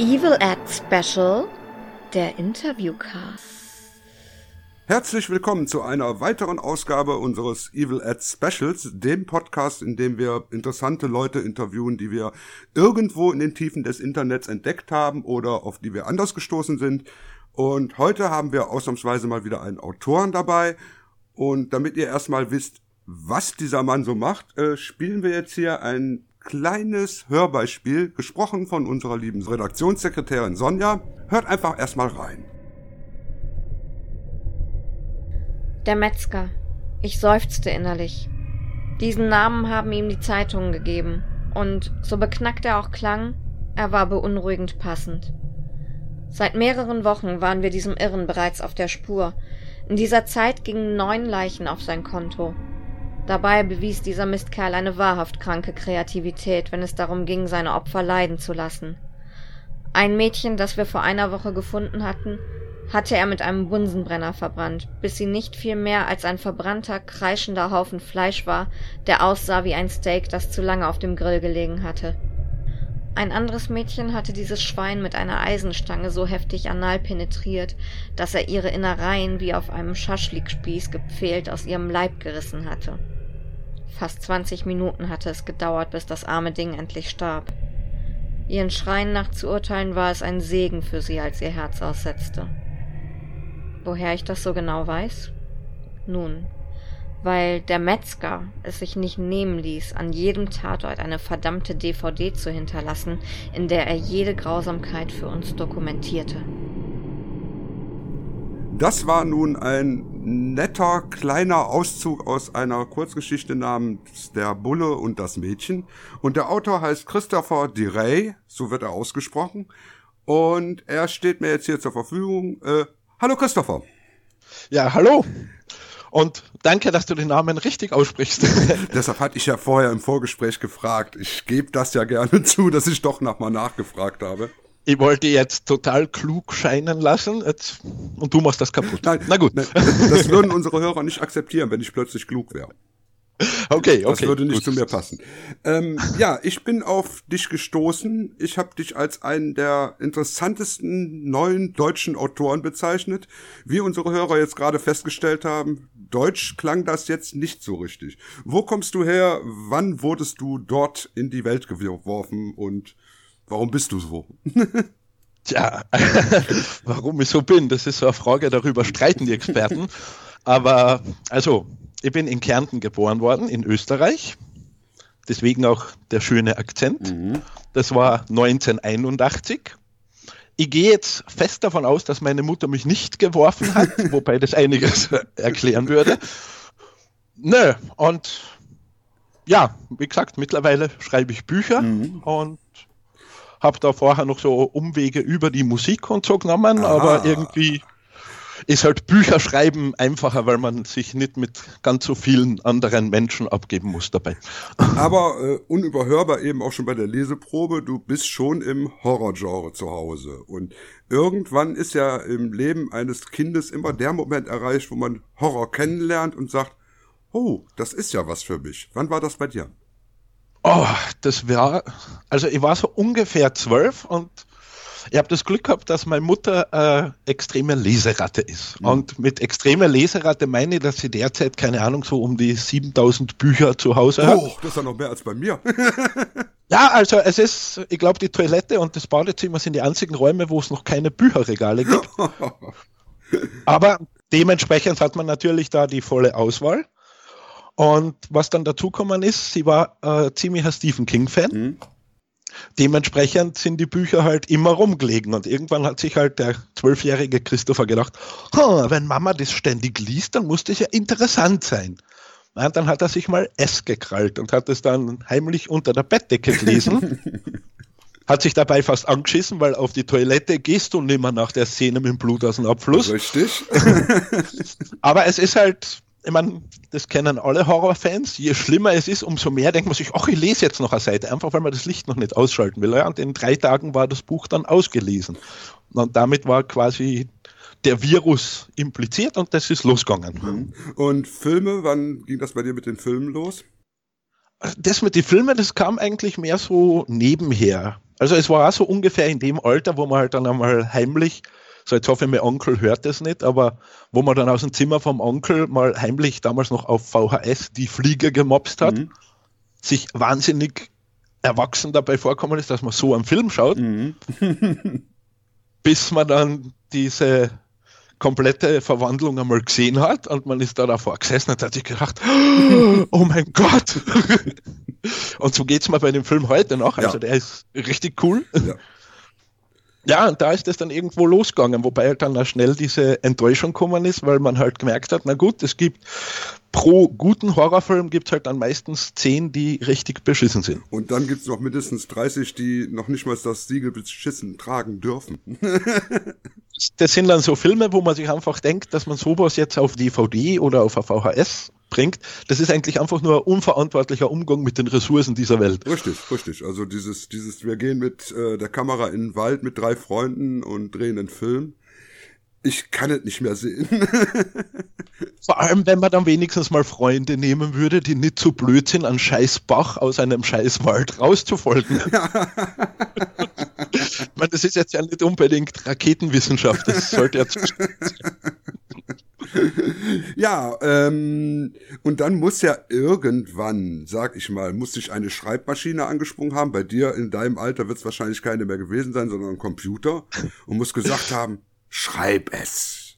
Evil Act Special, der Interviewcast. Herzlich willkommen zu einer weiteren Ausgabe unseres Evil Act Specials, dem Podcast, in dem wir interessante Leute interviewen, die wir irgendwo in den Tiefen des Internets entdeckt haben oder auf die wir anders gestoßen sind. Und heute haben wir ausnahmsweise mal wieder einen Autoren dabei. Und damit ihr erstmal wisst, was dieser Mann so macht, äh, spielen wir jetzt hier ein kleines Hörbeispiel, gesprochen von unserer lieben Redaktionssekretärin Sonja. Hört einfach erstmal rein. Der Metzger. Ich seufzte innerlich. Diesen Namen haben ihm die Zeitungen gegeben, und so beknackt er auch klang, er war beunruhigend passend. Seit mehreren Wochen waren wir diesem Irren bereits auf der Spur. In dieser Zeit gingen neun Leichen auf sein Konto. Dabei bewies dieser Mistkerl eine wahrhaft kranke Kreativität, wenn es darum ging, seine Opfer leiden zu lassen. Ein Mädchen, das wir vor einer Woche gefunden hatten, hatte er mit einem Bunsenbrenner verbrannt, bis sie nicht viel mehr als ein verbrannter, kreischender Haufen Fleisch war, der aussah wie ein Steak, das zu lange auf dem Grill gelegen hatte. Ein anderes Mädchen hatte dieses Schwein mit einer Eisenstange so heftig anal penetriert, dass er ihre Innereien wie auf einem Schaschlikspieß gepfählt aus ihrem Leib gerissen hatte. Fast zwanzig Minuten hatte es gedauert, bis das arme Ding endlich starb. Ihren Schreien nach zu urteilen war es ein Segen für sie, als ihr Herz aussetzte. Woher ich das so genau weiß? Nun, weil der Metzger es sich nicht nehmen ließ, an jedem Tatort eine verdammte DVD zu hinterlassen, in der er jede Grausamkeit für uns dokumentierte. Das war nun ein netter kleiner Auszug aus einer Kurzgeschichte namens Der Bulle und das Mädchen. Und der Autor heißt Christopher DeRay, so wird er ausgesprochen. Und er steht mir jetzt hier zur Verfügung. Äh, hallo Christopher. Ja, hallo. Und danke, dass du den Namen richtig aussprichst. Deshalb hatte ich ja vorher im Vorgespräch gefragt. Ich gebe das ja gerne zu, dass ich doch nochmal nachgefragt habe ich wollte jetzt total klug scheinen lassen jetzt, und du machst das kaputt. Nein, Na gut. Nein, das würden unsere Hörer nicht akzeptieren, wenn ich plötzlich klug wäre. Okay, okay. Das würde nicht gut. zu mir passen. Ähm, ja, ich bin auf dich gestoßen. Ich habe dich als einen der interessantesten neuen deutschen Autoren bezeichnet. Wie unsere Hörer jetzt gerade festgestellt haben, Deutsch klang das jetzt nicht so richtig. Wo kommst du her? Wann wurdest du dort in die Welt geworfen? Und Warum bist du so? Tja, warum ich so bin, das ist so eine Frage, darüber streiten die Experten. Aber also, ich bin in Kärnten geboren worden, in Österreich. Deswegen auch der schöne Akzent. Mhm. Das war 1981. Ich gehe jetzt fest davon aus, dass meine Mutter mich nicht geworfen hat, wobei das einiges erklären würde. Nö, und ja, wie gesagt, mittlerweile schreibe ich Bücher mhm. und habe da vorher noch so Umwege über die Musik und so genommen, Aha. aber irgendwie ist halt Bücherschreiben einfacher, weil man sich nicht mit ganz so vielen anderen Menschen abgeben muss dabei. Aber äh, unüberhörbar eben auch schon bei der Leseprobe, du bist schon im Horrorgenre zu Hause. Und irgendwann ist ja im Leben eines Kindes immer der Moment erreicht, wo man Horror kennenlernt und sagt, oh, das ist ja was für mich. Wann war das bei dir? Oh, das war, also ich war so ungefähr zwölf und ich habe das Glück gehabt, dass meine Mutter äh, extreme Leseratte ist. Mhm. Und mit extremer Leseratte meine ich, dass sie derzeit, keine Ahnung, so um die 7000 Bücher zu Hause hat. Oh, das ist ja noch mehr als bei mir. ja, also es ist, ich glaube, die Toilette und das Badezimmer sind die einzigen Räume, wo es noch keine Bücherregale gibt. Aber dementsprechend hat man natürlich da die volle Auswahl. Und was dann dazukommen ist, sie war äh, ziemlicher Stephen King-Fan. Mhm. Dementsprechend sind die Bücher halt immer rumgelegen und irgendwann hat sich halt der zwölfjährige Christopher gedacht, wenn Mama das ständig liest, dann muss das ja interessant sein. Und dann hat er sich mal S gekrallt und hat es dann heimlich unter der Bettdecke gelesen. hat sich dabei fast angeschissen, weil auf die Toilette gehst du nimmer nach der Szene mit dem Blut aus dem Abfluss. Richtig. Aber es ist halt ich meine, das kennen alle Horrorfans. Je schlimmer es ist, umso mehr denkt man sich, ach, ich lese jetzt noch eine Seite, einfach weil man das Licht noch nicht ausschalten will. Ja, und in drei Tagen war das Buch dann ausgelesen. Und damit war quasi der Virus impliziert und das ist losgegangen. Mhm. Und Filme, wann ging das bei dir mit den Filmen los? Das mit den Filmen, das kam eigentlich mehr so nebenher. Also es war auch so ungefähr in dem Alter, wo man halt dann einmal heimlich so, jetzt hoffe ich, mein Onkel hört das nicht, aber wo man dann aus dem Zimmer vom Onkel mal heimlich damals noch auf VHS die Fliege gemobst hat, mhm. sich wahnsinnig erwachsen dabei vorkommen ist, dass man so einen Film schaut, mhm. bis man dann diese komplette Verwandlung einmal gesehen hat und man ist da davor gesessen und hat sich gedacht, oh mein Gott! und so geht es mir bei dem Film heute noch. Also ja. der ist richtig cool. Ja. Ja, und da ist es dann irgendwo losgegangen, wobei halt dann auch schnell diese Enttäuschung gekommen ist, weil man halt gemerkt hat, na gut, es gibt pro guten Horrorfilm gibt es halt dann meistens zehn, die richtig beschissen sind. Und dann gibt es noch mindestens 30, die noch nicht mal das Siegel beschissen tragen dürfen. das sind dann so Filme, wo man sich einfach denkt, dass man sowas jetzt auf DVD oder auf VHS bringt, das ist eigentlich einfach nur ein unverantwortlicher Umgang mit den Ressourcen dieser Welt. Richtig, richtig. Also dieses, dieses, wir gehen mit äh, der Kamera in den Wald mit drei Freunden und drehen einen Film. Ich kann es nicht mehr sehen. Vor allem, wenn man dann wenigstens mal Freunde nehmen würde, die nicht so blöd sind, einen scheiß Bach aus einem scheiß Wald rauszufolgen. Ja. meine, das ist jetzt ja nicht unbedingt Raketenwissenschaft, das sollte ja zu ja, ähm, und dann muss ja irgendwann, sag ich mal, muss sich eine Schreibmaschine angesprungen haben. Bei dir in deinem Alter wird es wahrscheinlich keine mehr gewesen sein, sondern ein Computer. Und muss gesagt haben, schreib es.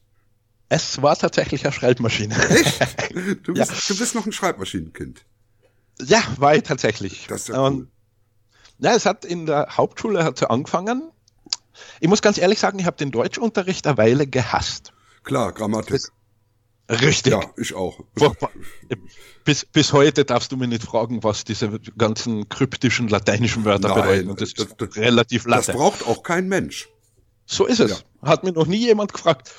Es war tatsächlich eine Schreibmaschine. Echt? Du bist, ja. du bist noch ein Schreibmaschinenkind. Ja, war ich tatsächlich. Das ist ja cool. ja, es hat in der Hauptschule hat angefangen. Ich muss ganz ehrlich sagen, ich habe den Deutschunterricht eine Weile gehasst. Klar, Grammatik. Das, richtig. Ja, ich auch. Bis, bis heute darfst du mir nicht fragen, was diese ganzen kryptischen lateinischen Wörter Nein, bedeuten. Das, das, das, relativ latte. Das braucht auch kein Mensch. So ist es. Ja. Hat mir noch nie jemand gefragt.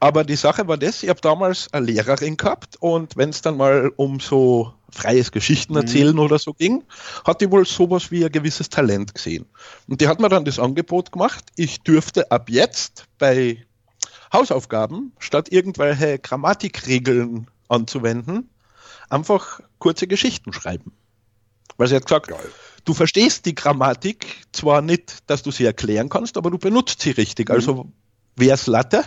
Aber die Sache war das, ich habe damals eine Lehrerin gehabt und wenn es dann mal um so freies Geschichten mhm. erzählen mhm. oder so ging, hat die wohl sowas wie ein gewisses Talent gesehen. Und die hat mir dann das Angebot gemacht, ich dürfte ab jetzt bei Hausaufgaben, statt irgendwelche Grammatikregeln anzuwenden, einfach kurze Geschichten schreiben. Weil sie hat gesagt, Geil. du verstehst die Grammatik zwar nicht, dass du sie erklären kannst, aber du benutzt sie richtig. Mhm. Also wäre es Latte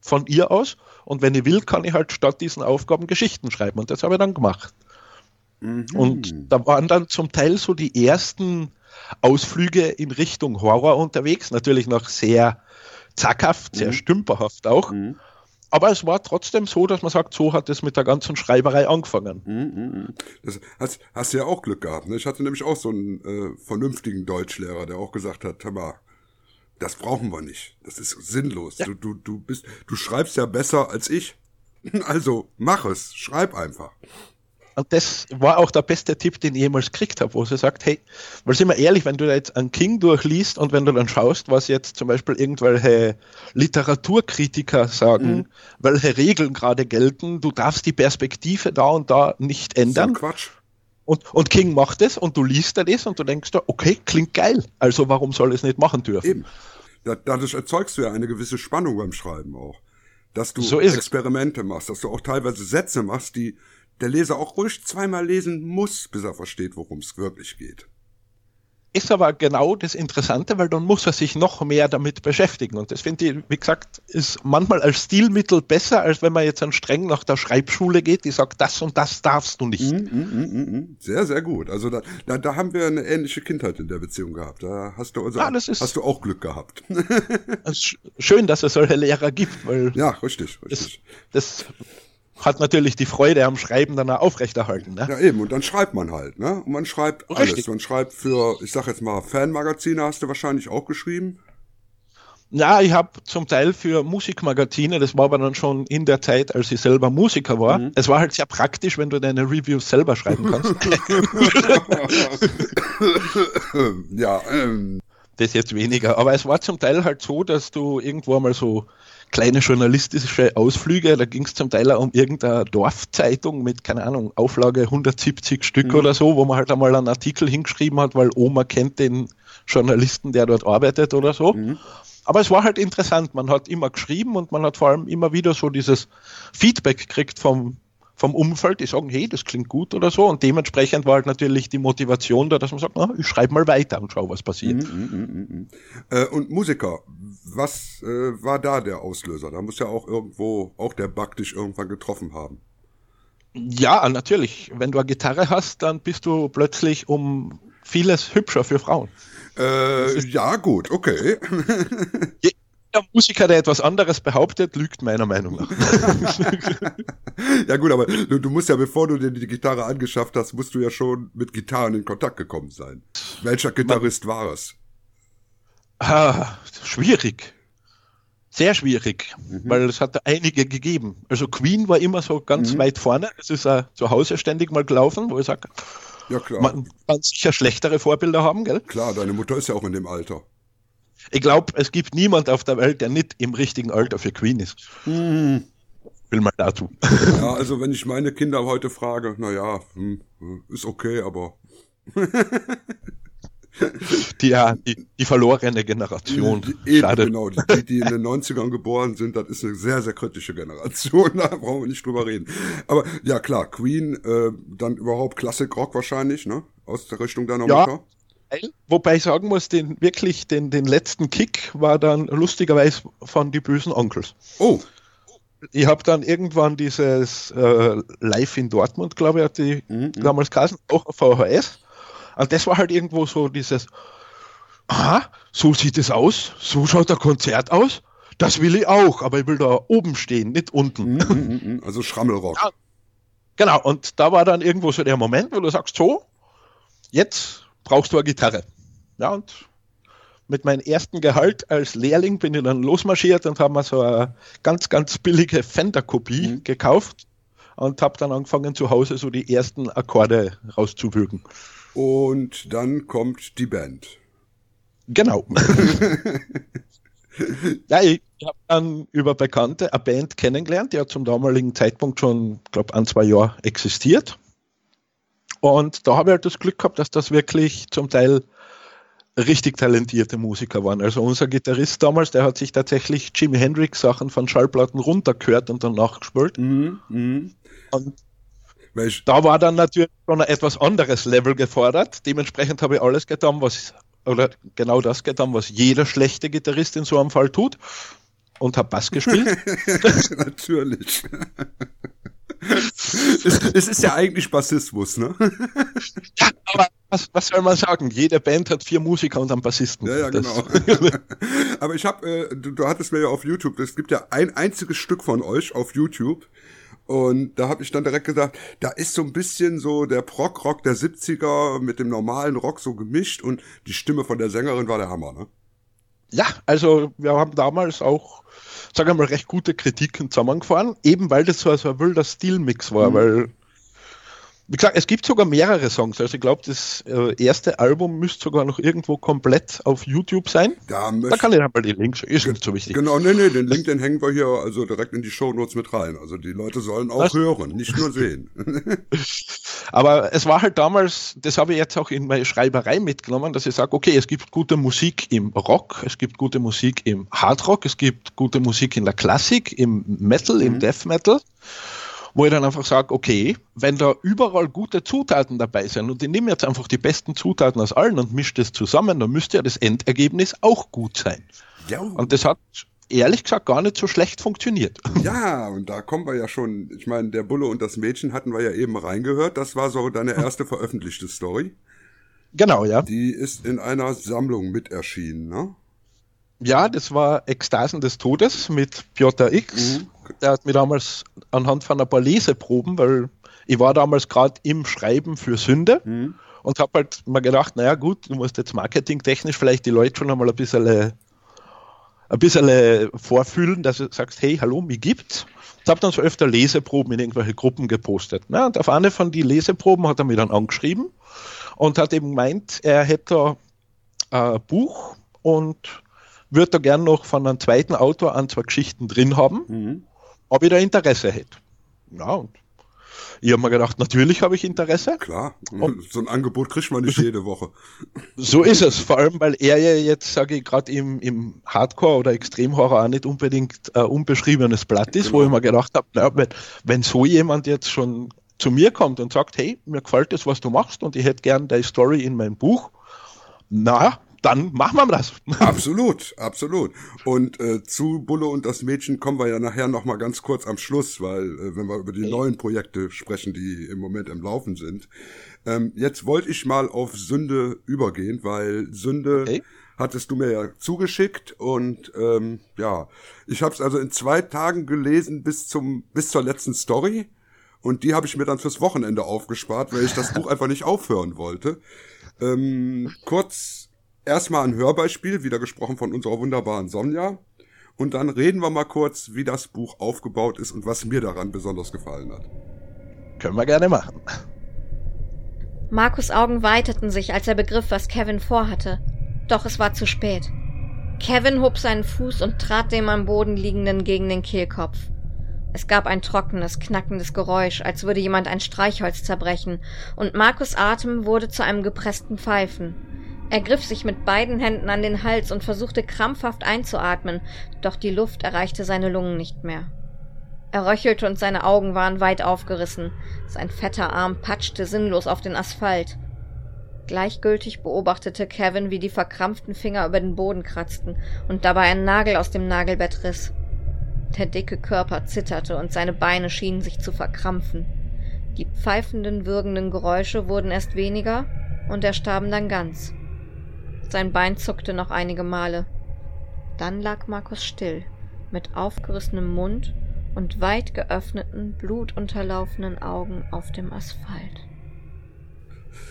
von ihr aus und wenn ich will, kann ich halt statt diesen Aufgaben Geschichten schreiben und das habe ich dann gemacht. Mhm. Und da waren dann zum Teil so die ersten Ausflüge in Richtung Horror unterwegs, natürlich noch sehr zackhaft, sehr mhm. stümperhaft auch. Mhm. Aber es war trotzdem so, dass man sagt, so hat es mit der ganzen Schreiberei angefangen. Mhm, mhm, mhm. Das hast, hast du ja auch Glück gehabt. Ne? Ich hatte nämlich auch so einen äh, vernünftigen Deutschlehrer, der auch gesagt hat, hör mal, das brauchen wir nicht. Das ist sinnlos. Ja. Du, du, du bist, du schreibst ja besser als ich. Also mach es, schreib einfach. Und das war auch der beste Tipp, den ich jemals gekriegt habe, wo sie sagt, hey, weil sind wir ehrlich, wenn du da jetzt einen King durchliest und wenn du dann schaust, was jetzt zum Beispiel irgendwelche Literaturkritiker sagen, mhm. welche Regeln gerade gelten, du darfst die Perspektive da und da nicht ändern. So Quatsch. Und, und King macht es und du liest da das und du denkst da, okay, klingt geil. Also warum soll es nicht machen dürfen? Eben. Dadurch erzeugst du ja eine gewisse Spannung beim Schreiben auch. Dass du so Experimente machst, dass du auch teilweise Sätze machst, die der Leser auch ruhig zweimal lesen muss, bis er versteht, worum es wirklich geht. Ist aber genau das Interessante, weil dann muss er sich noch mehr damit beschäftigen. Und das finde ich, wie gesagt, ist manchmal als Stilmittel besser, als wenn man jetzt an streng nach der Schreibschule geht, die sagt, das und das darfst du nicht. Mm, mm, mm, sehr, sehr gut. Also da, da, da, haben wir eine ähnliche Kindheit in der Beziehung gehabt. Da hast du, unser, ja, hast du auch Glück gehabt. schön, dass es solche Lehrer gibt, weil. Ja, richtig, richtig. Das, das hat natürlich die Freude am Schreiben dann auch aufrechterhalten. Ne? Ja, eben. Und dann schreibt man halt. Ne? Und man schreibt alles. Richtig. Man schreibt für, ich sag jetzt mal, Fanmagazine hast du wahrscheinlich auch geschrieben. Ja, ich habe zum Teil für Musikmagazine, das war aber dann schon in der Zeit, als ich selber Musiker war. Mhm. Es war halt sehr praktisch, wenn du deine Reviews selber schreiben kannst. ja, ähm, das jetzt weniger. Aber es war zum Teil halt so, dass du irgendwo mal so kleine journalistische Ausflüge, da ging es zum Teil auch um irgendeine Dorfzeitung mit, keine Ahnung, Auflage 170 Stück mhm. oder so, wo man halt einmal einen Artikel hingeschrieben hat, weil Oma kennt den Journalisten, der dort arbeitet oder so. Mhm. Aber es war halt interessant, man hat immer geschrieben und man hat vor allem immer wieder so dieses Feedback gekriegt vom vom Umfeld, die sagen, hey, das klingt gut oder so. Und dementsprechend war halt natürlich die Motivation da, dass man sagt, na, ich schreibe mal weiter und schau, was passiert. Mm, mm, mm, äh, und Musiker, was äh, war da der Auslöser? Da muss ja auch irgendwo, auch der Bug dich irgendwann getroffen haben. Ja, natürlich. Wenn du eine Gitarre hast, dann bist du plötzlich um vieles hübscher für Frauen. Äh, ja, gut, okay. Der Musiker, der etwas anderes behauptet, lügt meiner Meinung nach. ja gut, aber du, du, musst ja, bevor du dir die Gitarre angeschafft hast, musst du ja schon mit Gitarren in Kontakt gekommen sein. Welcher Gitarrist Man, war es? Ah, schwierig. Sehr schwierig, mhm. weil es hat einige gegeben. Also Queen war immer so ganz mhm. weit vorne. Es ist uh, zu Hause ständig mal gelaufen, wo ich sage, ja, klar. man kann sicher schlechtere Vorbilder haben, gell? Klar, deine Mutter ist ja auch in dem Alter. Ich glaube, es gibt niemand auf der Welt, der nicht im richtigen Alter für Queen ist. Mhm. Will mal dazu. Ja, also wenn ich meine Kinder heute frage, naja, hm, ist okay, aber. die, ja, die, die verlorene Generation. Die, eben, Schade. genau. Die, die in den 90ern geboren sind, das ist eine sehr, sehr kritische Generation. Da brauchen wir nicht drüber reden. Aber ja, klar, Queen, äh, dann überhaupt Classic Rock wahrscheinlich, ne? Aus der Richtung deiner ja. Mutter. Wobei ich sagen muss, den wirklich den, den letzten Kick war dann lustigerweise von die bösen Onkels. Oh. Ich habe dann irgendwann dieses äh, Live in Dortmund, glaube ich, hat die mhm, mhm. damals Kassen, auch auf VHS. Und das war halt irgendwo so dieses, aha, so sieht es aus, so schaut der Konzert aus, das will ich auch, aber ich will da oben stehen, nicht unten. Mhm, mhm, mhm. also Schrammelrock. Ja, genau, und da war dann irgendwo so der Moment, wo du sagst, so, jetzt brauchst du eine Gitarre. Ja, und mit meinem ersten Gehalt als Lehrling bin ich dann losmarschiert und habe mir so eine ganz, ganz billige Fender-Kopie mhm. gekauft und habe dann angefangen zu Hause so die ersten Akkorde rauszuwürgen. Und dann kommt die Band. Genau. ja, ich habe dann über Bekannte eine Band kennengelernt, die hat zum damaligen Zeitpunkt schon, glaube ein, zwei Jahre existiert. Und da habe ich halt das Glück gehabt, dass das wirklich zum Teil richtig talentierte Musiker waren. Also unser Gitarrist damals, der hat sich tatsächlich Jimi Hendrix Sachen von Schallplatten runtergehört und dann nachgespielt. Mhm, mh. Und Welch? da war dann natürlich schon ein etwas anderes Level gefordert. Dementsprechend habe ich alles getan, was, oder genau das getan, was jeder schlechte Gitarrist in so einem Fall tut. Und habe Bass gespielt. natürlich es, es, ist ja eigentlich Bassismus, ne? ja, aber was, was, soll man sagen? Jede Band hat vier Musiker und einen Bassisten. Ja, ja, genau. aber ich habe, äh, du, du hattest mir ja auf YouTube, es gibt ja ein einziges Stück von euch auf YouTube. Und da habe ich dann direkt gesagt, da ist so ein bisschen so der Prog-Rock der 70er mit dem normalen Rock so gemischt und die Stimme von der Sängerin war der Hammer, ne? Ja, also wir haben damals auch sagen wir mal, recht gute Kritiken zusammengefahren, eben weil das so, so ein wilder Stilmix war, mhm. weil wie gesagt, es gibt sogar mehrere Songs. Also ich glaube, das äh, erste Album müsste sogar noch irgendwo komplett auf YouTube sein. Da, da kann ich mal die Links, ist nicht so wichtig. Genau, nee, nee, den Link, den hängen wir hier also direkt in die Show Notes mit rein. Also die Leute sollen auch das hören, nicht nur sehen. Aber es war halt damals, das habe ich jetzt auch in meine Schreiberei mitgenommen, dass ich sage, okay, es gibt gute Musik im Rock, es gibt gute Musik im Hardrock, es gibt gute Musik in der Klassik, im Metal, mhm. im Death Metal wo ich dann einfach sage, okay, wenn da überall gute Zutaten dabei sind und ich nehme jetzt einfach die besten Zutaten aus allen und mische das zusammen, dann müsste ja das Endergebnis auch gut sein. Ja. Und das hat ehrlich gesagt gar nicht so schlecht funktioniert. Ja, und da kommen wir ja schon, ich meine, der Bulle und das Mädchen hatten wir ja eben reingehört, das war so deine erste veröffentlichte Story. Genau, ja. Die ist in einer Sammlung mit erschienen, ne? Ja, das war Ekstasen des Todes mit Piotr X. Mhm. Der hat mir damals anhand von ein paar Leseproben, weil ich war damals gerade im Schreiben für Sünde mhm. und habe halt mal gedacht, naja gut, du musst jetzt marketingtechnisch vielleicht die Leute schon einmal ein bisschen, ein bisschen vorfühlen, dass du sagst, hey, hallo, mir gibt's. Ich habe dann so öfter Leseproben in irgendwelche Gruppen gepostet. Na, und auf eine von den Leseproben hat er mir dann angeschrieben und hat eben gemeint, er hätte ein Buch und würde da gern noch von einem zweiten Autor an zwei Geschichten drin haben, mhm. Ob ich da Interesse hätte. Ja, und ich habe mir gedacht, natürlich habe ich Interesse. Klar, so ein Angebot kriegt man nicht jede Woche. So ist es, vor allem weil er ja jetzt, sage ich, gerade im, im Hardcore oder Extremhorror auch nicht unbedingt ein unbeschriebenes Blatt ist, genau. wo ich mir gedacht habe, naja, wenn, wenn so jemand jetzt schon zu mir kommt und sagt, hey, mir gefällt das, was du machst und ich hätte gern deine Story in mein Buch, na, dann machen wir das. Absolut, absolut. Und äh, zu Bulle und das Mädchen kommen wir ja nachher noch mal ganz kurz am Schluss, weil äh, wenn wir über die okay. neuen Projekte sprechen, die im Moment im Laufen sind. Ähm, jetzt wollte ich mal auf Sünde übergehen, weil Sünde okay. hattest du mir ja zugeschickt und ähm, ja, ich habe es also in zwei Tagen gelesen bis zum bis zur letzten Story und die habe ich mir dann fürs Wochenende aufgespart, weil ich das Buch einfach nicht aufhören wollte. Ähm, kurz erstmal ein Hörbeispiel, wieder gesprochen von unserer wunderbaren Sonja. Und dann reden wir mal kurz, wie das Buch aufgebaut ist und was mir daran besonders gefallen hat. Können wir gerne machen. Markus Augen weiteten sich, als er begriff, was Kevin vorhatte. Doch es war zu spät. Kevin hob seinen Fuß und trat dem am Boden liegenden gegen den Kehlkopf. Es gab ein trockenes, knackendes Geräusch, als würde jemand ein Streichholz zerbrechen, und Markus Atem wurde zu einem gepressten Pfeifen. Er griff sich mit beiden Händen an den Hals und versuchte krampfhaft einzuatmen, doch die Luft erreichte seine Lungen nicht mehr. Er röchelte und seine Augen waren weit aufgerissen. Sein fetter Arm patschte sinnlos auf den Asphalt. Gleichgültig beobachtete Kevin, wie die verkrampften Finger über den Boden kratzten und dabei ein Nagel aus dem Nagelbett riss. Der dicke Körper zitterte und seine Beine schienen sich zu verkrampfen. Die pfeifenden, würgenden Geräusche wurden erst weniger und erstarben dann ganz. Sein Bein zuckte noch einige Male. Dann lag Markus still, mit aufgerissenem Mund und weit geöffneten, blutunterlaufenen Augen auf dem Asphalt.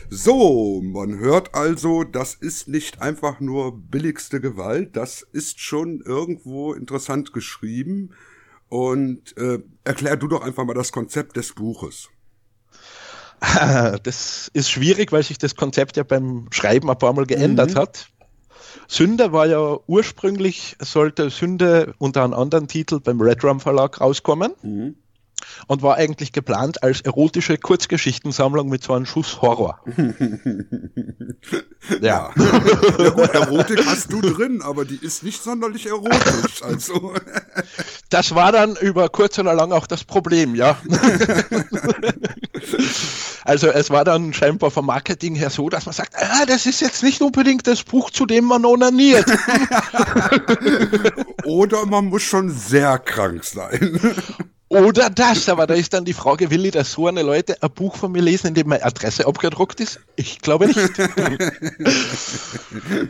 So, man hört also, das ist nicht einfach nur billigste Gewalt, das ist schon irgendwo interessant geschrieben. Und äh, erklär du doch einfach mal das Konzept des Buches. Das ist schwierig, weil sich das Konzept ja beim Schreiben ein paar Mal geändert mhm. hat. Sünde war ja ursprünglich, sollte Sünde unter einem anderen Titel beim Red Rum Verlag rauskommen. Mhm und war eigentlich geplant als erotische Kurzgeschichtensammlung mit so einem Schuss Horror. ja. ja gut, Erotik hast du drin, aber die ist nicht sonderlich erotisch. Also. das war dann über kurz oder lang auch das Problem, ja. also es war dann scheinbar vom Marketing her so, dass man sagt, ah, das ist jetzt nicht unbedingt das Buch, zu dem man onaniert. oder man muss schon sehr krank sein. Oder das, aber da ist dann die Frage, will ich, dass so eine Leute ein Buch von mir lesen, in dem meine Adresse abgedruckt ist? Ich glaube nicht.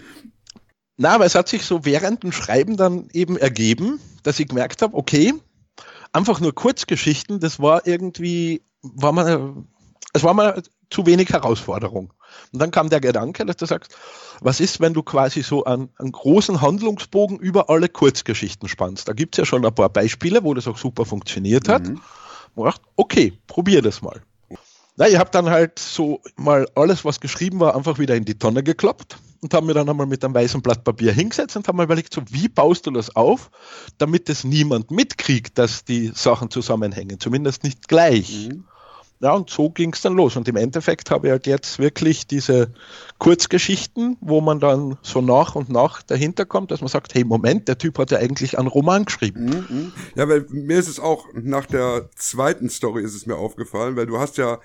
Na, aber es hat sich so während dem Schreiben dann eben ergeben, dass ich gemerkt habe, okay, einfach nur Kurzgeschichten, das war irgendwie, war mal, es war mal zu wenig Herausforderung. Und dann kam der Gedanke, dass du sagst, was ist, wenn du quasi so einen, einen großen Handlungsbogen über alle Kurzgeschichten spannst? Da gibt es ja schon ein paar Beispiele, wo das auch super funktioniert hat. Mhm. Und dachte, okay, probier das mal. Na, ich habe dann halt so mal alles, was geschrieben war, einfach wieder in die Tonne gekloppt und habe mir dann einmal mit einem weißen Blatt Papier hingesetzt und habe mir überlegt, so wie baust du das auf, damit es niemand mitkriegt, dass die Sachen zusammenhängen, zumindest nicht gleich. Mhm. Ja, und so ging es dann los. Und im Endeffekt habe ich halt jetzt wirklich diese Kurzgeschichten, wo man dann so nach und nach dahinter kommt, dass man sagt, hey, Moment, der Typ hat ja eigentlich einen Roman geschrieben. Mhm, mhm. Ja, weil mir ist es auch nach der zweiten Story ist es mir aufgefallen, weil du hast ja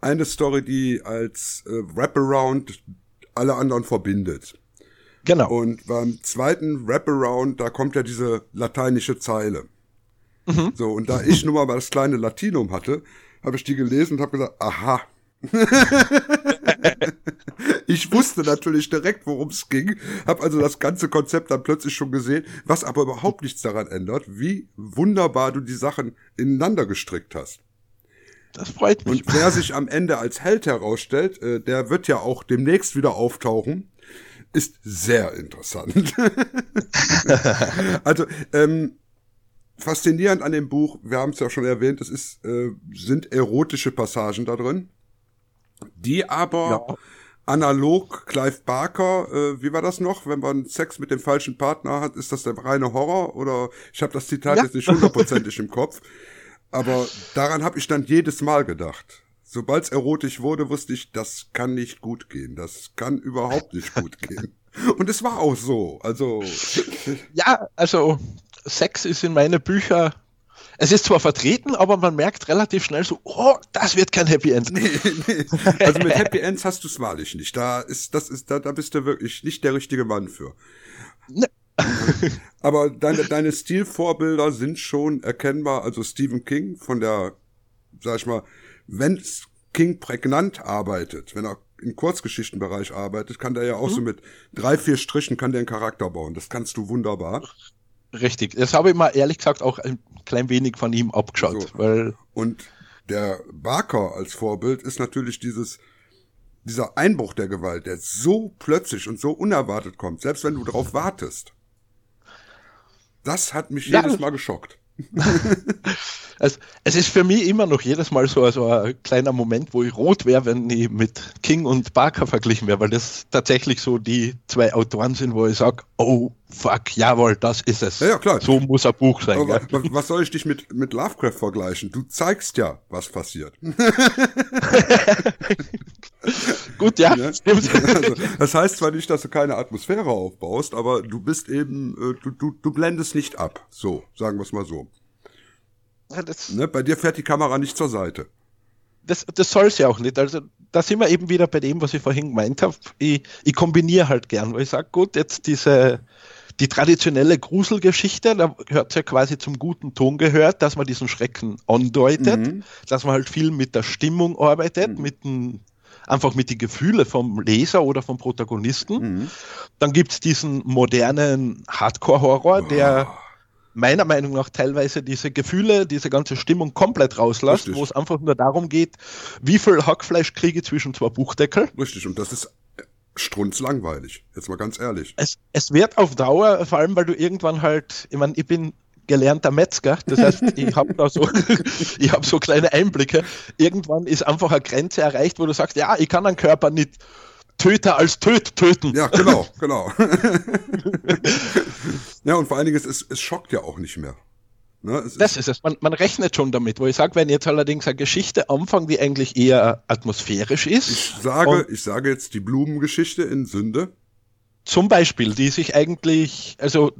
eine Story, die als äh, Wraparound alle anderen verbindet. Genau. Und beim zweiten Wraparound, da kommt ja diese lateinische Zeile. Mhm. So, und da ich nun mal das kleine Latinum hatte, habe ich die gelesen und habe gesagt, aha. ich wusste natürlich direkt, worum es ging, habe also das ganze Konzept dann plötzlich schon gesehen, was aber überhaupt nichts daran ändert, wie wunderbar du die Sachen ineinander gestrickt hast. Das freut mich. Und wer sich am Ende als Held herausstellt, äh, der wird ja auch demnächst wieder auftauchen. Ist sehr interessant. also, ähm, faszinierend an dem Buch, wir haben es ja schon erwähnt, es ist, äh, sind erotische Passagen da drin, die aber ja. analog Clive Barker, äh, wie war das noch? Wenn man Sex mit dem falschen Partner hat, ist das der reine Horror? Oder ich habe das Zitat ja. jetzt nicht hundertprozentig im Kopf. Aber daran habe ich dann jedes Mal gedacht. Sobald es erotisch wurde, wusste ich, das kann nicht gut gehen. Das kann überhaupt nicht gut gehen. Und es war auch so. Also. Ja, also Sex ist in meine Bücher es ist zwar vertreten, aber man merkt relativ schnell so, oh, das wird kein Happy End. Nee, nee. Also mit Happy Ends hast du es wahrlich nicht. Da ist, das ist, da, da bist du wirklich nicht der richtige Mann für. Nee. aber deine, deine Stilvorbilder sind schon erkennbar. Also Stephen King von der, sag ich mal, wenn King prägnant arbeitet, wenn er im Kurzgeschichtenbereich arbeitet, kann der ja auch mhm. so mit drei, vier Strichen kann der einen Charakter bauen. Das kannst du wunderbar. Richtig. Das habe ich mal ehrlich gesagt auch ein klein wenig von ihm abgeschaut. So. Weil Und der Barker als Vorbild ist natürlich dieses, dieser Einbruch der Gewalt, der so plötzlich und so unerwartet kommt, selbst wenn du darauf wartest. Das hat mich ja. jedes Mal geschockt. Also, es ist für mich immer noch jedes Mal so also ein kleiner Moment, wo ich rot wäre, wenn ich mit King und Barker verglichen wäre, weil das tatsächlich so die zwei Autoren sind, wo ich sage, oh fuck, jawohl, das ist es. Ja, ja klar. So muss ein Buch sein. Aber, was soll ich dich mit, mit Lovecraft vergleichen? Du zeigst ja, was passiert. Gut, ja, ja. stimmt. Also, das heißt zwar nicht, dass du keine Atmosphäre aufbaust, aber du bist eben, äh, du, du, du blendest nicht ab. So, sagen wir es mal so. Das, ne, bei dir fährt die Kamera nicht zur Seite. Das, das soll es ja auch nicht. Also da sind wir eben wieder bei dem, was ich vorhin gemeint habe. Ich, ich kombiniere halt gern, weil ich sage, gut, jetzt diese die traditionelle Gruselgeschichte, da hört ja quasi zum guten Ton gehört, dass man diesen Schrecken andeutet, mhm. dass man halt viel mit der Stimmung arbeitet, mhm. mit dem einfach mit den Gefühlen vom Leser oder vom Protagonisten. Mhm. Dann gibt es diesen modernen Hardcore-Horror, der meiner Meinung nach teilweise diese Gefühle, diese ganze Stimmung komplett rauslässt, wo es einfach nur darum geht, wie viel Hackfleisch kriege ich zwischen zwei Buchdeckel. Richtig, und das ist strunzlangweilig, jetzt mal ganz ehrlich. Es, es wird auf Dauer, vor allem weil du irgendwann halt, ich meine, ich bin gelernter Metzger, das heißt, ich habe da so, ich habe so kleine Einblicke. Irgendwann ist einfach eine Grenze erreicht, wo du sagst, ja, ich kann einen Körper nicht Töter als Töt töten. Ja, genau, genau. ja, und vor allen Dingen, es, es, es schockt ja auch nicht mehr. Ne, das ist, es. Man, man, rechnet schon damit, wo ich sage, wenn jetzt allerdings eine Geschichte anfangen, die eigentlich eher atmosphärisch ist. Ich sage, ich sage jetzt die Blumengeschichte in Sünde. Zum Beispiel, die sich eigentlich, also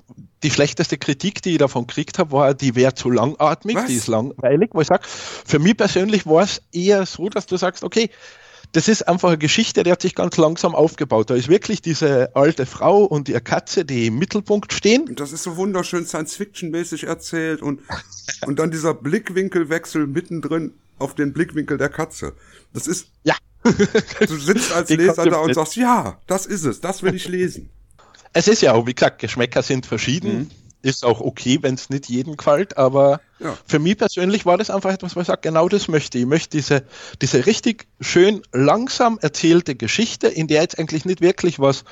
die schlechteste Kritik, die ich davon gekriegt habe, war, die wäre zu langatmig, Was? die ist langweilig, wo ich sage, für mich persönlich war es eher so, dass du sagst, okay, das ist einfach eine Geschichte, die hat sich ganz langsam aufgebaut. Da ist wirklich diese alte Frau und ihre Katze, die im Mittelpunkt stehen. Das ist so wunderschön Science-Fiction-mäßig erzählt und, und dann dieser Blickwinkelwechsel mittendrin auf den Blickwinkel der Katze. Das ist. Ja. du sitzt als Leser da und sagst, ja, das ist es, das will ich lesen. Es ist ja auch, wie gesagt, Geschmäcker sind verschieden. Mhm ist auch okay, wenn es nicht jedem gefällt, aber ja. für mich persönlich war das einfach etwas, wo ich sage, genau das möchte ich. Ich möchte diese, diese richtig schön langsam erzählte Geschichte, in der jetzt eigentlich nicht wirklich was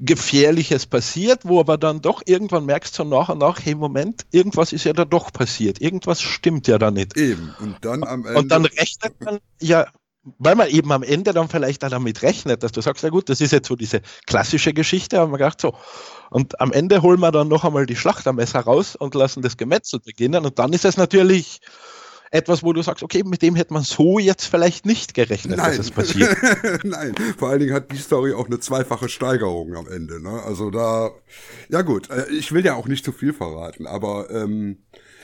Gefährliches passiert, wo aber dann doch irgendwann merkst du nach und nach, hey Moment, irgendwas ist ja da doch passiert, irgendwas stimmt ja da nicht. Eben, und dann am Ende. Und dann rechnet man, ja, weil man eben am Ende dann vielleicht auch damit rechnet, dass du sagst, ja gut, das ist jetzt so diese klassische Geschichte, aber man gedacht so, und am Ende holen wir dann noch einmal die Schlachtermesser raus und lassen das Gemetzel beginnen und dann ist es natürlich etwas, wo du sagst, okay, mit dem hätte man so jetzt vielleicht nicht gerechnet, Nein. dass es passiert. Nein, vor allen Dingen hat die Story auch eine zweifache Steigerung am Ende. Ne? Also da, ja gut, äh, ich will ja auch nicht zu viel verraten, aber ähm,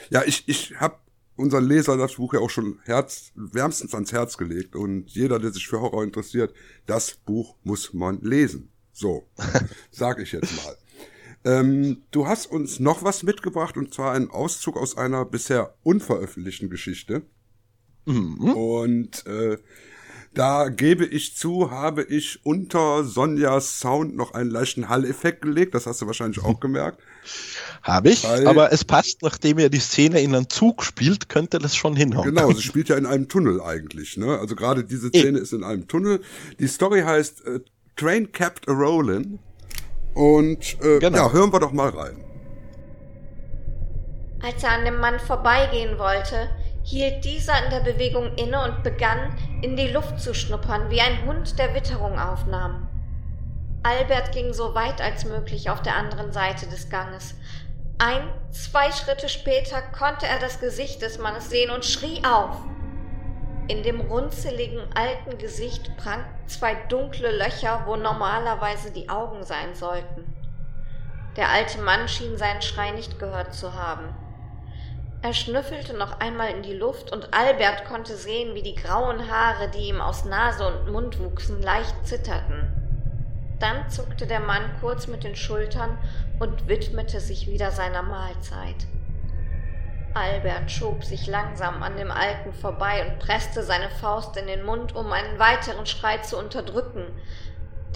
ja, ich, ich habe unseren Leser das Buch ja auch schon Herz, wärmstens ans Herz gelegt. Und jeder, der sich für Horror interessiert, das Buch muss man lesen. So, sag ich jetzt mal. Ähm, du hast uns noch was mitgebracht, und zwar einen Auszug aus einer bisher unveröffentlichten Geschichte. Mhm. Und äh, da gebe ich zu, habe ich unter Sonjas Sound noch einen leichten Hall-Effekt gelegt. Das hast du wahrscheinlich auch gemerkt. Habe ich, Weil, aber es passt, nachdem er die Szene in einem Zug spielt, könnte das schon hinhauen. Genau, sie spielt ja in einem Tunnel eigentlich. Ne? Also gerade diese Szene e ist in einem Tunnel. Die Story heißt äh, Train Kept a Rollin'. Und äh, genau. ja, hören wir doch mal rein. Als er an dem Mann vorbeigehen wollte, hielt dieser in der Bewegung inne und begann, in die Luft zu schnuppern, wie ein Hund, der Witterung aufnahm. Albert ging so weit als möglich auf der anderen Seite des Ganges. Ein, zwei Schritte später konnte er das Gesicht des Mannes sehen und schrie auf. In dem runzeligen alten Gesicht prangten zwei dunkle Löcher, wo normalerweise die Augen sein sollten. Der alte Mann schien seinen Schrei nicht gehört zu haben. Er schnüffelte noch einmal in die Luft und Albert konnte sehen, wie die grauen Haare, die ihm aus Nase und Mund wuchsen, leicht zitterten. Dann zuckte der Mann kurz mit den Schultern und widmete sich wieder seiner Mahlzeit. Albert schob sich langsam an dem Alten vorbei und presste seine Faust in den Mund, um einen weiteren Schrei zu unterdrücken.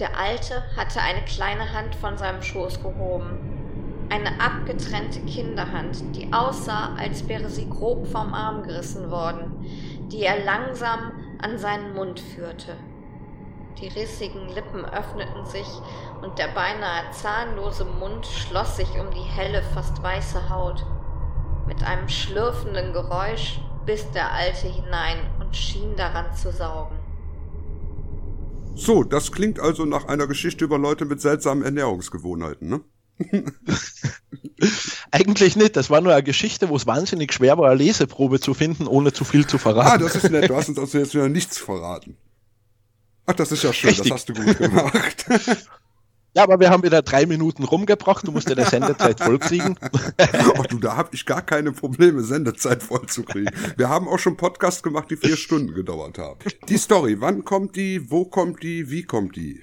Der Alte hatte eine kleine Hand von seinem Schoß gehoben. Eine abgetrennte Kinderhand, die aussah, als wäre sie grob vom Arm gerissen worden, die er langsam an seinen Mund führte. Die rissigen Lippen öffneten sich und der beinahe zahnlose Mund schloss sich um die helle, fast weiße Haut. Mit einem schlürfenden Geräusch biss der Alte hinein und schien daran zu saugen. So, das klingt also nach einer Geschichte über Leute mit seltsamen Ernährungsgewohnheiten, ne? Eigentlich nicht. Das war nur eine Geschichte, wo es wahnsinnig schwer war, eine Leseprobe zu finden, ohne zu viel zu verraten. Ah, das ist nett. Du hast uns also jetzt wieder nichts verraten. Ach, das ist ja schön. Richtig. Das hast du gut gemacht. Ja, aber wir haben wieder drei Minuten rumgebracht. Du musst ja der Sendezeit vollkriegen. Ach du, da habe ich gar keine Probleme, Sendezeit vollzukriegen. Wir haben auch schon Podcasts gemacht, die vier Stunden gedauert haben. Die Story, wann kommt die, wo kommt die, wie kommt die?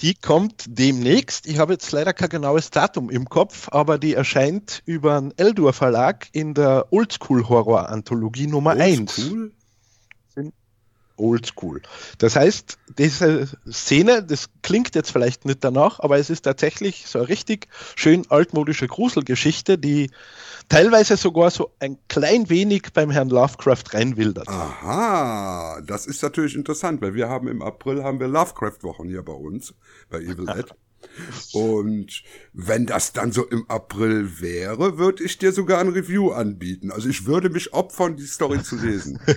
Die kommt demnächst. Ich habe jetzt leider kein genaues Datum im Kopf, aber die erscheint über den Eldur Verlag in der Oldschool Horror Anthologie Nummer Old 1. School? oldschool. Das heißt, diese Szene, das klingt jetzt vielleicht nicht danach, aber es ist tatsächlich so eine richtig schön altmodische Gruselgeschichte, die teilweise sogar so ein klein wenig beim Herrn Lovecraft reinwildert. Aha, das ist natürlich interessant, weil wir haben im April haben wir Lovecraft-Wochen hier bei uns, bei Evil Ed. Und wenn das dann so im April wäre, würde ich dir sogar ein Review anbieten. Also ich würde mich opfern, die Story zu lesen.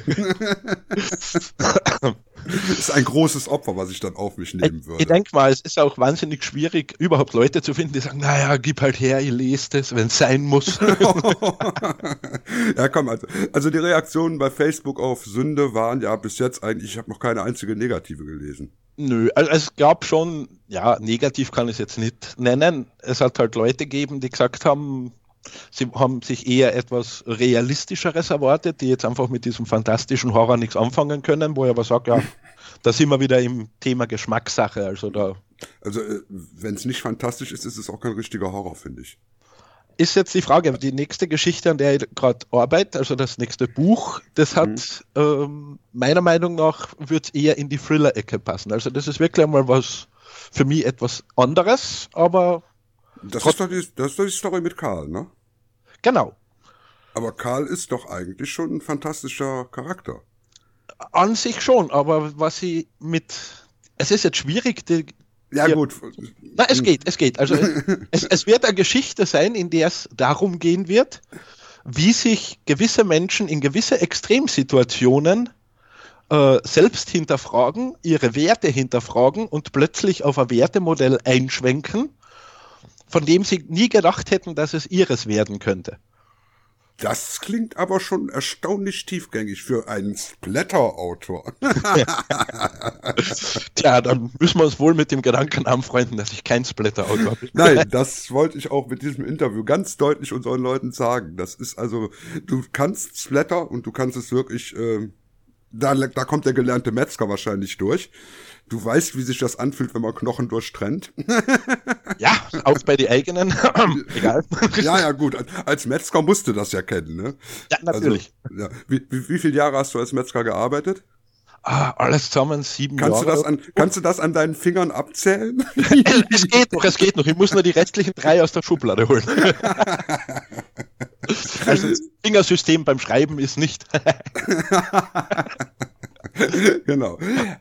das ist ein großes Opfer, was ich dann auf mich nehmen würde. Ich denke mal, es ist auch wahnsinnig schwierig, überhaupt Leute zu finden, die sagen, naja, gib halt her, ich lese das, wenn es sein muss. ja, komm, also, also die Reaktionen bei Facebook auf Sünde waren ja bis jetzt eigentlich, ich habe noch keine einzige negative gelesen. Nö, also es gab schon, ja, negativ kann ich es jetzt nicht nennen. Es hat halt Leute gegeben, die gesagt haben, sie haben sich eher etwas realistischeres erwartet, die jetzt einfach mit diesem fantastischen Horror nichts anfangen können, wo ich aber sage, ja, da sind wir wieder im Thema Geschmackssache. Also da. Also, äh, wenn es nicht fantastisch ist, ist es auch kein richtiger Horror, finde ich ist jetzt die Frage, die nächste Geschichte, an der ich gerade arbeite, also das nächste Buch, das hat mhm. ähm, meiner Meinung nach wird eher in die Thriller-Ecke passen. Also das ist wirklich einmal was für mich etwas anderes, aber das ist, doch die, das ist doch die Story mit Karl, ne? Genau. Aber Karl ist doch eigentlich schon ein fantastischer Charakter. An sich schon, aber was sie mit es ist jetzt schwierig, die, ja, ja, gut. Na, es geht, es geht. Also es, es wird eine Geschichte sein, in der es darum gehen wird, wie sich gewisse Menschen in gewisse Extremsituationen äh, selbst hinterfragen, ihre Werte hinterfragen und plötzlich auf ein Wertemodell einschwenken, von dem sie nie gedacht hätten, dass es ihres werden könnte. Das klingt aber schon erstaunlich tiefgängig für einen Splatter-Autor. Tja, dann müssen wir uns wohl mit dem Gedanken anfreunden, dass ich kein Splatter-Autor bin. Nein, das wollte ich auch mit diesem Interview ganz deutlich unseren Leuten sagen. Das ist also, du kannst Splatter und du kannst es wirklich, äh, da, da kommt der gelernte Metzger wahrscheinlich durch. Du weißt, wie sich das anfühlt, wenn man Knochen durchtrennt. ja, auch bei den eigenen. Egal. ja, ja, gut. Als Metzger musst du das ja kennen, ne? Ja, natürlich. Also, ja. Wie, wie, wie viele Jahre hast du als Metzger gearbeitet? Ah, alles zusammen sieben kannst Jahre. Du das an, kannst du das an deinen Fingern abzählen? es geht noch, es geht noch. Ich muss nur die restlichen drei aus der Schublade holen. also das Fingersystem beim Schreiben ist nicht. genau.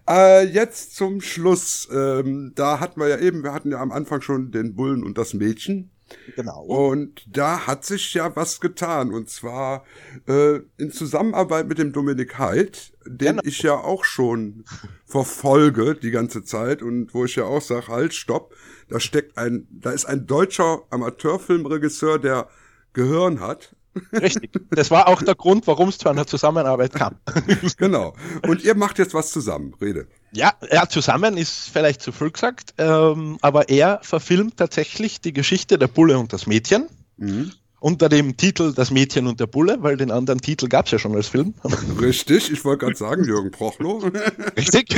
Äh, jetzt zum Schluss. Ähm, da hatten wir ja eben, wir hatten ja am Anfang schon den Bullen und das Mädchen. Genau. Und da hat sich ja was getan. Und zwar äh, in Zusammenarbeit mit dem Dominik Heid, den genau. ich ja auch schon verfolge die ganze Zeit und wo ich ja auch sage, halt, stopp, da steckt ein, da ist ein deutscher Amateurfilmregisseur, der Gehirn hat. Richtig. Das war auch der Grund, warum es zu einer Zusammenarbeit kam. genau. Und ihr macht jetzt was zusammen, Rede. Ja, ja, zusammen ist vielleicht zu viel gesagt, ähm, aber er verfilmt tatsächlich die Geschichte der Bulle und das Mädchen. Mhm unter dem Titel Das Mädchen und der Bulle, weil den anderen Titel gab es ja schon als Film. Richtig, ich wollte gerade sagen, Jürgen Prochlow. Richtig.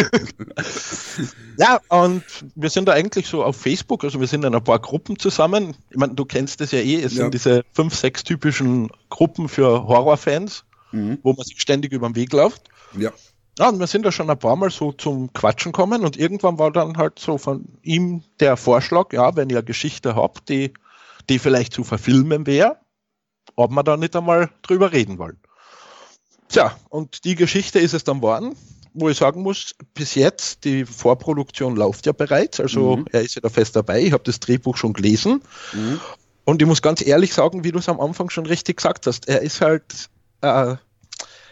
ja, und wir sind da eigentlich so auf Facebook, also wir sind in ein paar Gruppen zusammen. Ich meine, du kennst das ja eh, es ja. sind diese fünf, sechs typischen Gruppen für Horrorfans, mhm. wo man sich ständig über den Weg läuft. Ja. Ja, und wir sind da schon ein paar Mal so zum Quatschen kommen und irgendwann war dann halt so von ihm der Vorschlag, ja, wenn ihr Geschichte habt, die die vielleicht zu verfilmen wäre, ob wir da nicht einmal drüber reden wollen. Tja, und die Geschichte ist es dann geworden, wo ich sagen muss, bis jetzt, die Vorproduktion läuft ja bereits, also mhm. er ist ja da fest dabei, ich habe das Drehbuch schon gelesen. Mhm. Und ich muss ganz ehrlich sagen, wie du es am Anfang schon richtig gesagt hast, er ist halt, äh,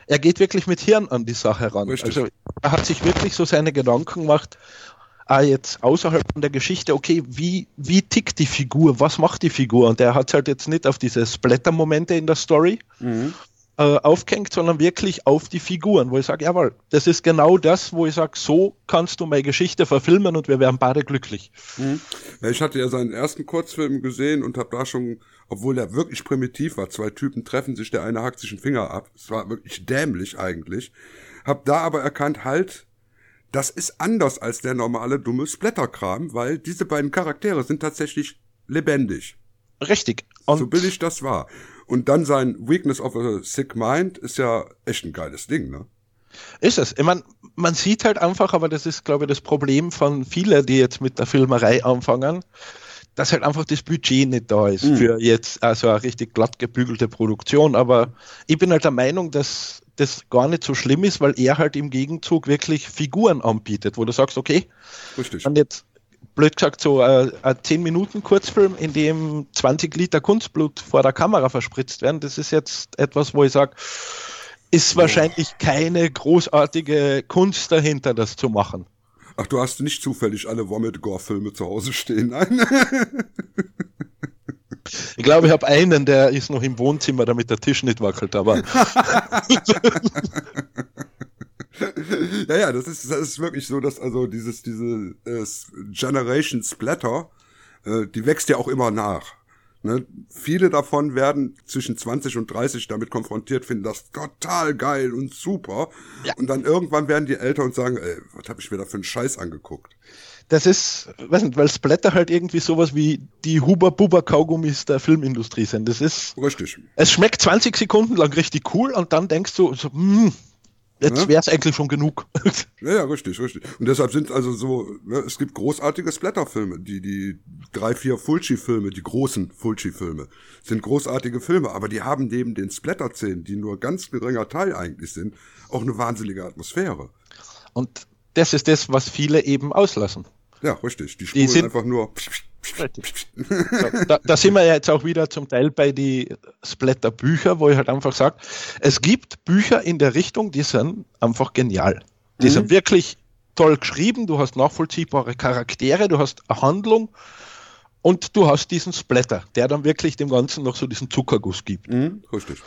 er geht wirklich mit Hirn an die Sache ran. Richtig. Also er hat sich wirklich so seine Gedanken gemacht, ah, jetzt außerhalb von der Geschichte, okay, wie, wie tickt die Figur, was macht die Figur? Und der hat halt jetzt nicht auf diese Splatter-Momente in der Story mhm. äh, aufgehängt, sondern wirklich auf die Figuren, wo ich sage, jawohl, das ist genau das, wo ich sage, so kannst du meine Geschichte verfilmen und wir wären beide glücklich. Mhm. Ich hatte ja seinen ersten Kurzfilm gesehen und habe da schon, obwohl er wirklich primitiv war, zwei Typen treffen sich, der eine hackt sich einen Finger ab. Es war wirklich dämlich eigentlich. Hab da aber erkannt, halt, das ist anders als der normale dumme Splatterkram, weil diese beiden Charaktere sind tatsächlich lebendig. Richtig. Und so billig das war. Und dann sein Weakness of a Sick Mind ist ja echt ein geiles Ding, ne? Ist es. Ich meine, man sieht halt einfach, aber das ist, glaube ich, das Problem von vielen, die jetzt mit der Filmerei anfangen, dass halt einfach das Budget nicht da ist mhm. für jetzt also eine richtig glatt gebügelte Produktion. Aber ich bin halt der Meinung, dass das gar nicht so schlimm ist, weil er halt im Gegenzug wirklich Figuren anbietet, wo du sagst, okay, Richtig. dann jetzt blöd gesagt so äh, ein 10 Minuten Kurzfilm, in dem 20 Liter Kunstblut vor der Kamera verspritzt werden, das ist jetzt etwas, wo ich sage, ist wahrscheinlich keine großartige Kunst dahinter, das zu machen. Ach, du hast nicht zufällig alle Vomit-Gore-Filme zu Hause stehen, nein? Ich glaube, ich habe einen, der ist noch im Wohnzimmer, damit der Tisch nicht wackelt, aber. ja, ja, das ist, das ist wirklich so, dass also dieses, diese äh, Generation Splatter, äh, die wächst ja auch immer nach. Ne? Viele davon werden zwischen 20 und 30 damit konfrontiert, finden das total geil und super. Ja. Und dann irgendwann werden die älter und sagen, ey, was habe ich mir da für einen Scheiß angeguckt? Das ist, weiß nicht, weil Splatter halt irgendwie sowas wie die Huber-Buber-Kaugummis der Filmindustrie sind. Das ist. Richtig. Es schmeckt 20 Sekunden lang richtig cool und dann denkst du so, hm, jetzt ja? wäre es eigentlich schon genug. Ja, ja, richtig, richtig. Und deshalb sind also so, ne, es gibt großartige Splatter-Filme, die, die drei, vier Fulci-Filme, die großen Fulci-Filme, sind großartige Filme, aber die haben neben den Splatter-Szenen, die nur ganz geringer Teil eigentlich sind, auch eine wahnsinnige Atmosphäre. Und das ist das, was viele eben auslassen. Ja, richtig. Die spulen die sind, einfach nur. da, da, sind wir ja jetzt auch wieder zum Teil bei die Splatter-Bücher, wo ich halt einfach sage, es gibt Bücher in der Richtung, die sind einfach genial. Die mhm. sind wirklich toll geschrieben, du hast nachvollziehbare Charaktere, du hast eine Handlung und du hast diesen Splatter, der dann wirklich dem Ganzen noch so diesen Zuckerguss gibt. Mhm, richtig.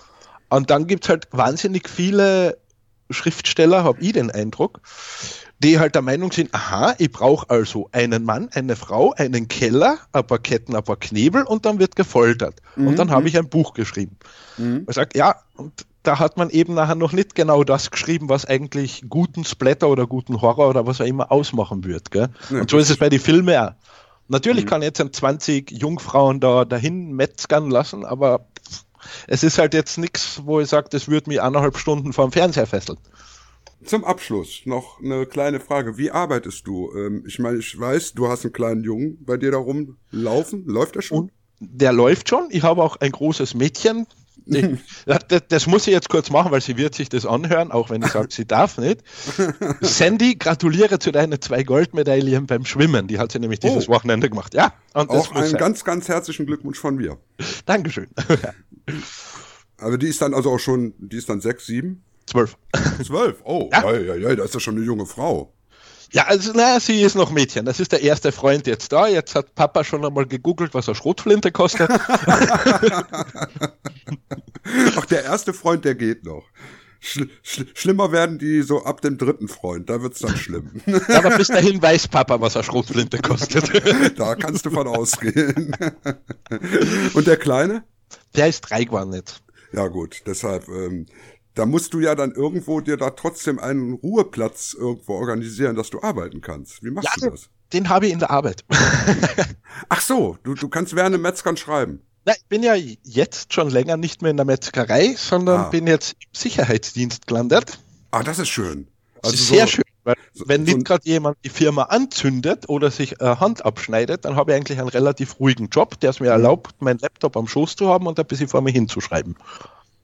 Und dann gibt es halt wahnsinnig viele Schriftsteller, habe ich den Eindruck, die halt der Meinung sind, aha, ich brauche also einen Mann, eine Frau, einen Keller, ein paar Ketten, ein paar Knebel und dann wird gefoltert. Mhm. Und dann habe ich ein Buch geschrieben. Mhm. Ich sage, ja, und da hat man eben nachher noch nicht genau das geschrieben, was eigentlich guten Splatter oder guten Horror oder was auch immer ausmachen wird. Ja, und so ist es bei den Filmen auch. Natürlich mhm. kann jetzt 20 Jungfrauen da dahin metzgern lassen, aber es ist halt jetzt nichts, wo ich sage, das würde mich eineinhalb Stunden vor dem Fernseher fesseln. Zum Abschluss noch eine kleine Frage. Wie arbeitest du? Ähm, ich meine, ich weiß, du hast einen kleinen Jungen bei dir da rumlaufen. Läuft er schon? Der läuft schon. Ich habe auch ein großes Mädchen, Ich, das, das, muss ich jetzt kurz machen, weil sie wird sich das anhören, auch wenn ich sage, sie darf nicht. Sandy, gratuliere zu deinen zwei Goldmedaillen beim Schwimmen. Die hat sie nämlich dieses oh. Wochenende gemacht. Ja. Und auch einen sein. ganz, ganz herzlichen Glückwunsch von mir. Dankeschön. Aber die ist dann also auch schon, die ist dann sechs, sieben? Zwölf. Zwölf? Oh, ja, ja, ja, da ist ja schon eine junge Frau. Ja, also na, sie ist noch Mädchen. Das ist der erste Freund jetzt da. Jetzt hat Papa schon einmal gegoogelt, was eine Schrotflinte kostet. Ach, der erste Freund, der geht noch. Schl schl schlimmer werden die so ab dem dritten Freund, da wird's dann schlimm. Aber bis dahin weiß Papa, was eine Schrotflinte kostet. da kannst du von ausgehen. Und der Kleine? Der ist drei geworden jetzt. Ja gut, deshalb, ähm, da musst du ja dann irgendwo dir da trotzdem einen Ruheplatz irgendwo organisieren, dass du arbeiten kannst. Wie machst ja, du das? Den habe ich in der Arbeit. Ach so, du, du kannst während dem Metzgern schreiben. Na, ich bin ja jetzt schon länger nicht mehr in der Metzgerei, sondern ah. bin jetzt im Sicherheitsdienst gelandet. Ah, das ist schön. Also ist sehr so, schön, weil so, wenn nicht so gerade jemand die Firma anzündet oder sich äh, Hand abschneidet, dann habe ich eigentlich einen relativ ruhigen Job, der es mir erlaubt, meinen Laptop am Schoß zu haben und ein bisschen vor mir hinzuschreiben.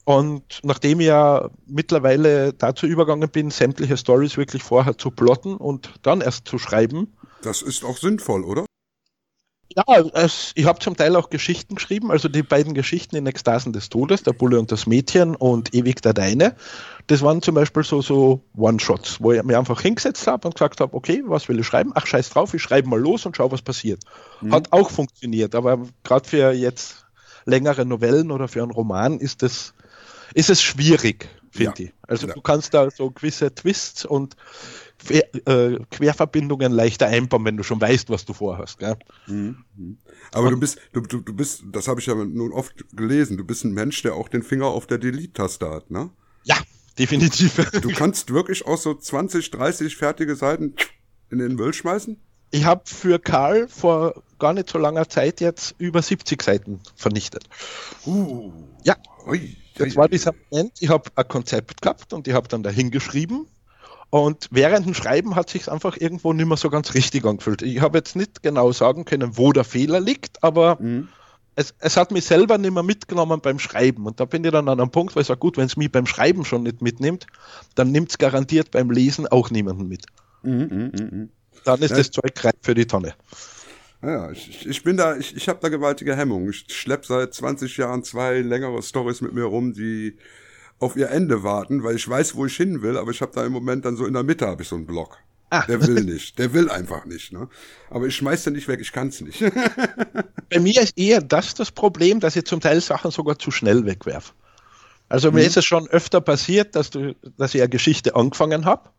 Und nachdem ich ja mittlerweile dazu übergegangen bin, sämtliche Stories wirklich vorher zu plotten und dann erst zu schreiben. Das ist auch sinnvoll, oder? Ja, es, ich habe zum Teil auch Geschichten geschrieben, also die beiden Geschichten in Ekstasen des Todes, der Bulle und das Mädchen und Ewig der Deine. Das waren zum Beispiel so, so One-Shots, wo ich mir einfach hingesetzt habe und gesagt habe, okay, was will ich schreiben? Ach, scheiß drauf, ich schreibe mal los und schau, was passiert. Mhm. Hat auch funktioniert, aber gerade für jetzt längere Novellen oder für einen Roman ist das ist es schwierig, finde ja. ich. Also ja. du kannst da so gewisse Twists und äh, Querverbindungen leichter einbauen, wenn du schon weißt, was du vorhast. Gell? Mhm. Aber und, du bist, du, du, du bist, das habe ich ja nun oft gelesen, du bist ein Mensch, der auch den Finger auf der Delete-Taste hat, ne? Ja, definitiv. Du kannst wirklich auch so 20, 30 fertige Seiten in den Müll schmeißen? Ich habe für Karl vor gar nicht so langer Zeit jetzt über 70 Seiten vernichtet. Uh, ja. Ui. Jetzt war dieser Moment, ich habe ein Konzept gehabt und ich habe dann dahin geschrieben. Und während dem Schreiben hat sich einfach irgendwo nicht mehr so ganz richtig angefühlt. Ich habe jetzt nicht genau sagen können, wo der Fehler liegt, aber mhm. es, es hat mich selber nicht mehr mitgenommen beim Schreiben. Und da bin ich dann an einem Punkt, wo ich sage, gut, wenn es mich beim Schreiben schon nicht mitnimmt, dann nimmt es garantiert beim Lesen auch niemanden mit. Mhm, mh, mh. Dann ist ja. das Zeug reif für die Tonne. Ja, ich, ich bin da, ich, ich habe da gewaltige Hemmungen. Ich schlepp seit 20 Jahren zwei längere Stories mit mir rum, die auf ihr Ende warten, weil ich weiß, wo ich hin will, aber ich habe da im Moment dann so in der Mitte habe ich so einen Block. Ah. Der will nicht, der will einfach nicht. Ne? Aber ich schmeiß den nicht weg, ich kann's nicht. Bei mir ist eher das das Problem, dass ich zum Teil Sachen sogar zu schnell wegwerf. Also mir mhm. ist es schon öfter passiert, dass, du, dass ich eine Geschichte angefangen habe,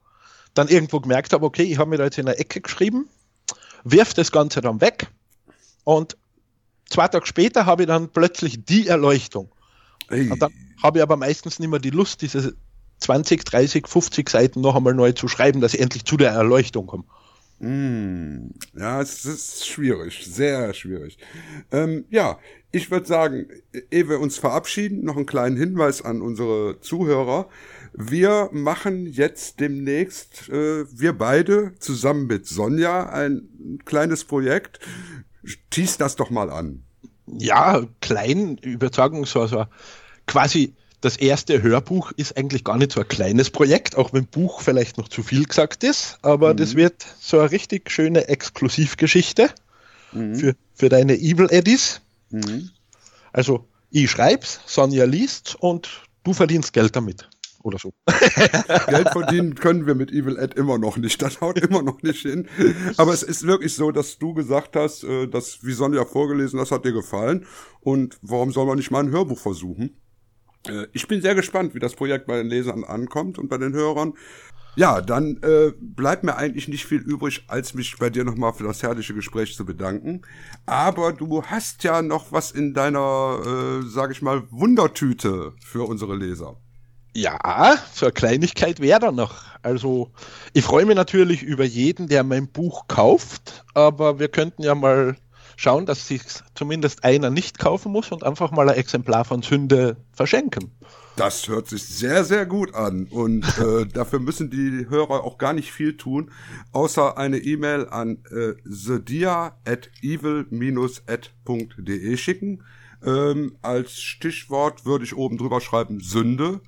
dann irgendwo gemerkt habe, okay, ich habe mir da jetzt in der Ecke geschrieben, wirft das Ganze dann weg und zwei Tage später habe ich dann plötzlich die Erleuchtung. Hey. Und dann habe ich aber meistens nicht mehr die Lust, diese 20, 30, 50 Seiten noch einmal neu zu schreiben, dass ich endlich zu der Erleuchtung komme. Mm, ja, es ist schwierig, sehr schwierig. Ähm, ja, ich würde sagen, ehe wir uns verabschieden, noch einen kleinen Hinweis an unsere Zuhörer. Wir machen jetzt demnächst, äh, wir beide zusammen mit Sonja, ein kleines Projekt. Tease das doch mal an. Ja, klein, Übertragung, so, so quasi das erste Hörbuch ist eigentlich gar nicht so ein kleines Projekt, auch wenn Buch vielleicht noch zu viel gesagt ist, aber mhm. das wird so eine richtig schöne Exklusivgeschichte mhm. für, für deine Evil Eddies. Mhm. Also ich schreib's, Sonja liest und du verdienst Geld damit oder so. Geld verdienen können wir mit Evil Ed immer noch nicht. Das haut immer noch nicht hin. Aber es ist wirklich so, dass du gesagt hast, äh, dass, wie Sonja vorgelesen, das hat dir gefallen. Und warum soll man nicht mal ein Hörbuch versuchen? Äh, ich bin sehr gespannt, wie das Projekt bei den Lesern ankommt und bei den Hörern. Ja, dann äh, bleibt mir eigentlich nicht viel übrig, als mich bei dir nochmal für das herrliche Gespräch zu bedanken. Aber du hast ja noch was in deiner, äh, sag ich mal, Wundertüte für unsere Leser. Ja, so eine Kleinigkeit wäre da noch. Also, ich freue mich natürlich über jeden, der mein Buch kauft, aber wir könnten ja mal schauen, dass sich zumindest einer nicht kaufen muss und einfach mal ein Exemplar von Sünde verschenken. Das hört sich sehr, sehr gut an. Und äh, dafür müssen die Hörer auch gar nicht viel tun, außer eine E-Mail an äh, evil-ed.de schicken Ähm, als Stichwort würde ich oben drüber schreiben Sünde.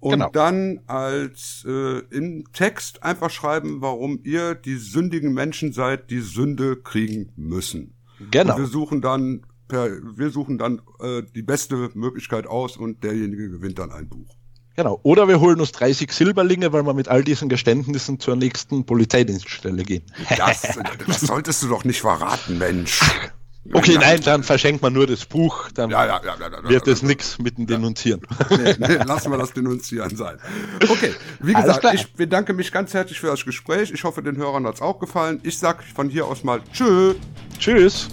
Und Genau. dann als äh, im Text einfach schreiben, warum ihr die sündigen Menschen seid, die Sünde kriegen müssen. Genau. Und wir suchen dann per, wir suchen dann äh, die beste Möglichkeit aus und derjenige gewinnt dann ein Buch. Genau. Oder wir holen uns 30 Silberlinge, weil wir mit all diesen Geständnissen zur nächsten Polizeidienststelle gehen. Das, das solltest du doch nicht verraten, Mensch. Okay, nein, dann verschenkt man nur das Buch, dann Ja, ja, ja, ja, ja, wird ja. es nix mit dem Denunzieren. Nee, nee, lassen wir das denunzieren sein. Okay, wie gesagt, ich bedanke mich ganz herzlich für das Gespräch. Ich hoffe, den Hörern hat's auch gefallen. Ich sag von hier aus mal Tschö. Tschüss.